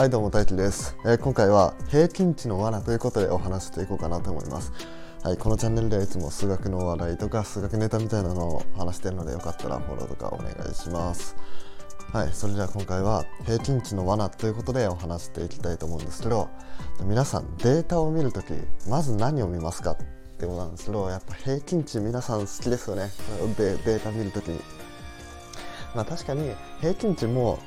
はいどうも大輝です、えー、今回は平均値の罠ということでお話していこうかなと思います。はい、このチャンネルではいつも数学の話題とか数学ネタみたいなのを話してるのでよかったらフォローとかお願いします。はいそれでは今回は平均値の罠ということでお話していきたいと思うんですけど皆さんデータを見るときまず何を見ますかってことなんですけどやっぱ平均値皆さん好きですよね。デデータ見るとき。にまあ確かに平均値も、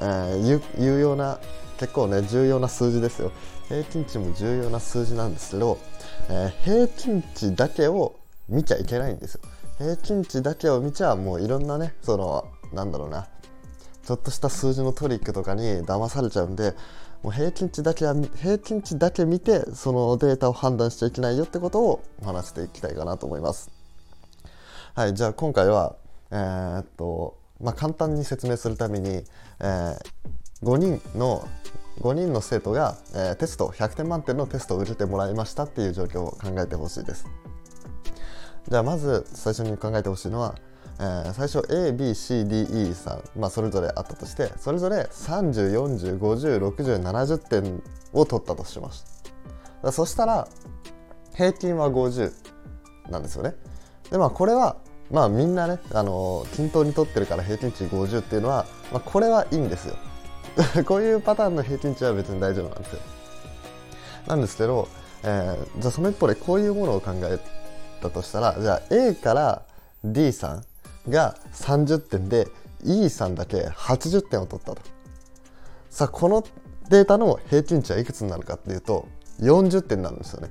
えー、有用な結構ね重要な数字ですよ。平均値も重要な数字なんですけど、えー、平均値だけを見ちゃいけないんですよ。平均値だけを見ちゃもういろんなねそのなんだろうなちょっとした数字のトリックとかに騙されちゃうんでもう平均値だけは平均値だけ見てそのデータを判断しちゃいけないよってことをお話していきたいかなと思います。はいじゃあ今回はえー、っとまあ簡単に説明するために、えー、5人の5人の生徒が、えー、テスト100点満点のテストを受けてもらいましたっていう状況を考えてほしいです。じゃあまず最初に考えてほしいのはえー、最初 ABCDE さん、まあ、それぞれあったとしてそれぞれ3040506070点を取ったとします。そしたら平均は50なんですよね。でまあこれはまあみんなね、あの均等に取ってるから平均値50っていうのは、まあ、これはいいんですよ。こういうパターンの平均値は別に大丈夫なんですよ。なんですけど、えー、じゃあその一方でこういうものを考えたとしたらじゃあ A から D さんが30点で E さんだけ80点を取ったと。さあこのデータの平均値はいくつになるかっていうと40点なんですよね。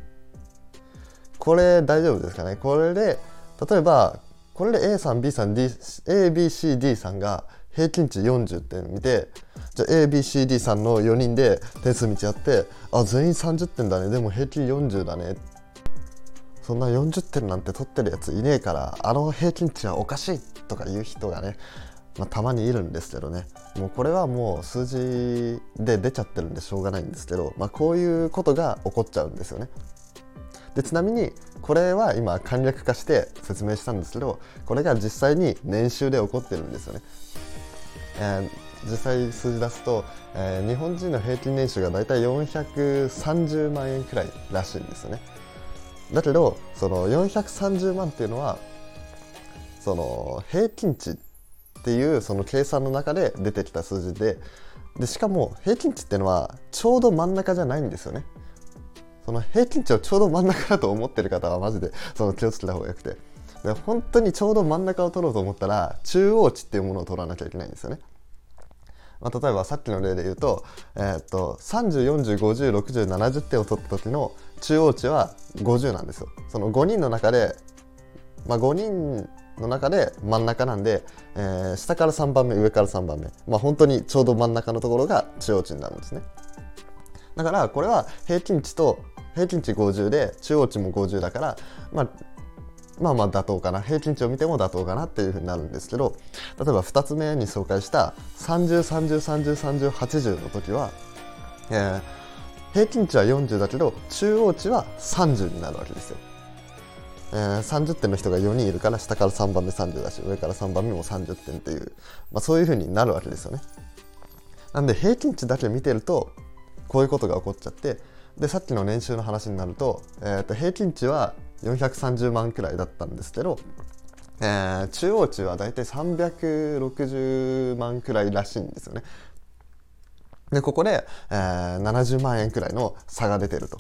これ大丈夫ですかね？これで例えばこれで A さん B さん ABCD さんが平均値40点見てじゃあ ABCD さんの4人で点数見ちゃってあ全員30点だねでも平均40だねそんな40点なんて取ってるやついねえからあの平均値はおかしいとか言う人がね、まあ、たまにいるんですけどねもうこれはもう数字で出ちゃってるんでしょうがないんですけど、まあ、こういうことが起こっちゃうんですよね。でちなみにこれは今簡略化して説明したんですけどこれが実際に年収で起こってるんですよね。えー、実際数字出すと、えー、日本人の平均年収がだいたい430万円くらいらしいんですよね。だけどその430万っていうのはその平均値っていうその計算の中で出てきた数字ででしかも平均値っていうのはちょうど真ん中じゃないんですよね。その平均値をちょうど真ん中だと思ってる方はマジでその気をつけた方がよくて。で本当にちょうど真ん中を取ろうと思ったら中央値っていうものを取らなきゃいけないんですよね。まあ、例えばさっきの例で言うと,、えー、っと3040506070点を取った時の中央値は50なんですよ。その5人の中で、まあ、5人の中で真ん中なんで、えー、下から3番目上から3番目。まあ本当にちょうど真ん中のところが中央値になるんですね。だからこれは平均値と平均値50で中央値も50だから、まあ、まあまあ妥当かな平均値を見ても妥当かなっていうふうになるんですけど例えば2つ目に紹介した3030303080の時は、えー、平均値は40だけど中央値は30になるわけですよ。えー、30点の人が4人いるから下から3番目30だし上から3番目も30点っていう、まあ、そういうふうになるわけですよね。なんで平均値だけ見てるとこういうことが起こっちゃってでさっきの年収の話になると,、えー、と平均値は430万くらいだったんですけど、えー、中央値はだいたい360万くらいらしいんですよね。でここで、えー、70万円くらいの差が出てると。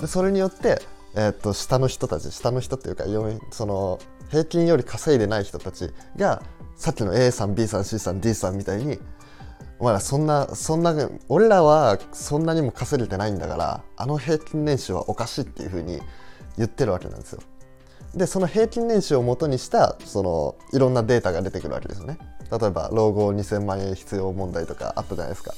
でそれによって、えー、っと下の人たち下の人っていうかその平均より稼いでない人たちがさっきの A さん B さん C さん D さんみたいにお前らそんなそんな俺らはそんなにも稼げてないんだからあの平均年収はおかしいっていうふうに言ってるわけなんですよ。でその平均年収をもとにしたそのいろんなデータが出てくるわけですよね。例えば老後2000万円必要問題とかあったじゃないですか。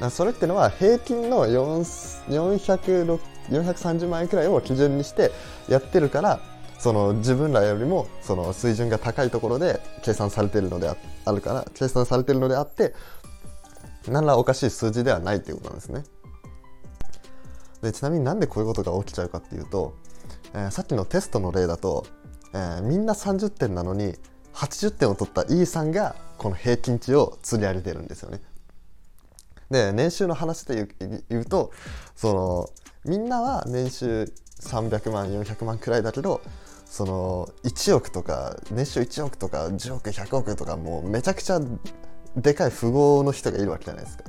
かそれっていうのは平均の430万円くらいを基準にしてやってるからその自分らよりもその水準が高いところで計算されてるのであるから計算されてるのであって何らおかしい数字ではないということなんですね。でちなみになんでこういうことが起きちゃうかっていうと、えー、さっきのテストの例だと、えー、みんな30点なのに80点を取った E さんがこの平均値を釣り上げてるんですよね。で年収の話で言うとそのみんなは年収300万400万くらいだけどその1億とか年収1億とか10億100億とかもうめちゃくちゃでかい富豪の人がいるわけじゃないですか。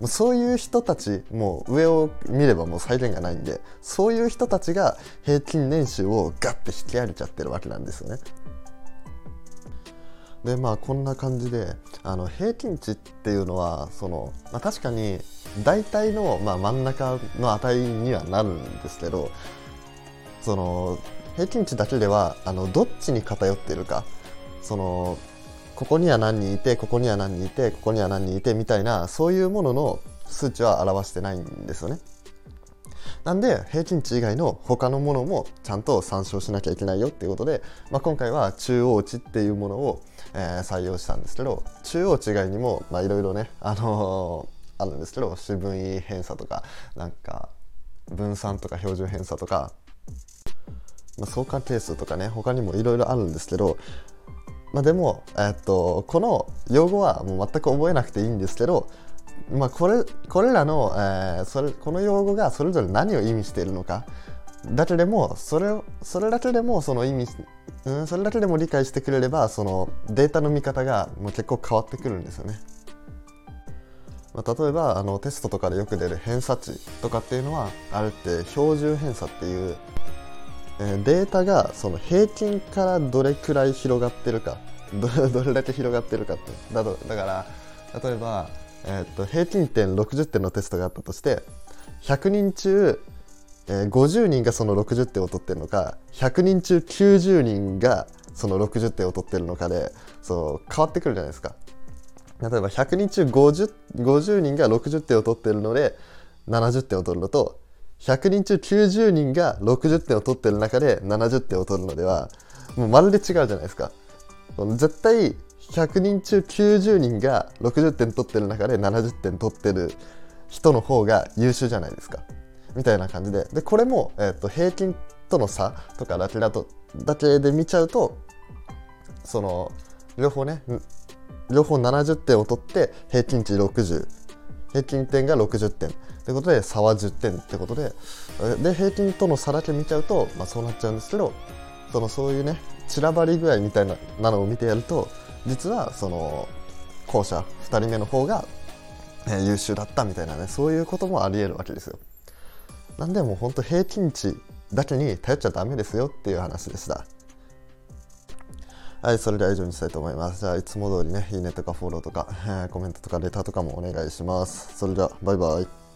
もうそういう人たちもう上を見ればもう再現がないんでそういう人たちが平均年収をガッて引き上げちゃってるわけなんですよね。でまあこんな感じであの平均値っていうのはその、まあ、確かに大体の、まあ、真ん中の値にはなるんですけどその平均値だけではあのどっちに偏っているかそのここには何人いてここには何人いてここには何人いてみたいなそういうものの数値は表してないんですよね。なんで平均値以外の他のものもちゃんと参照しなきゃいけないよっていうことで、まあ、今回は中央値っていうものを、えー、採用したんですけど中央値以外にもいろいろね、あのー、あるんですけど四分位偏差とかなんか分散とか標準偏差とか、まあ、相関係数とかね他にもいろいろあるんですけどまあ、でも、えっと、この用語はもう全く覚えなくていいんですけどまあ、これこれらの、えー、それこの用語がそれぞれ何を意味しているのかだけでもそれそれだけでもその意味、うん、それだけでも理解してくれればそのデータの見方がもう結構変わってくるんですよね。まあ、例えばあのテストとかでよく出る偏差値とかっていうのはあれって標準偏差っていう、データがその平均からどれくらい広がってるか どれだけ広がってるかってだとだから例えばえー、っと平均点60点のテストがあったとして100人中、えー、50人がその60点を取ってるのか100人中90人がその60点を取ってるのかでそう変わってくるじゃないですか。例えば100人中 50, 50人が60点を取ってるので70点を取るのと100人中90人が60点を取ってる中で70点を取るのではもうまるで違うじゃないですか。絶対100人中90人が60点取ってる中で70点取ってる人の方が優秀じゃないですか。みたいな感じで。でこれも、えーと、平均との差とかだけだとだけで見ちゃうとその両方ね両方70点を取って平均値60平均点が60点。ってことで差は10点ってことで。で平均との差だけ見ちゃうと、まあ、そうなっちゃうんですけどそのそういうね散らばり具合みたいななのを見てやると実はその後者2人目の方が、え優秀だったみたいなねそういうこともありえるわけですよ。なんでもう本当平均値だけに頼っちゃダメですよっていう話でした。はいそれでは以上にしたいと思います。じゃあいつも通りねいいねとかフォローとか、え、コメントとかレターとかもお願いします。それではバイバイ。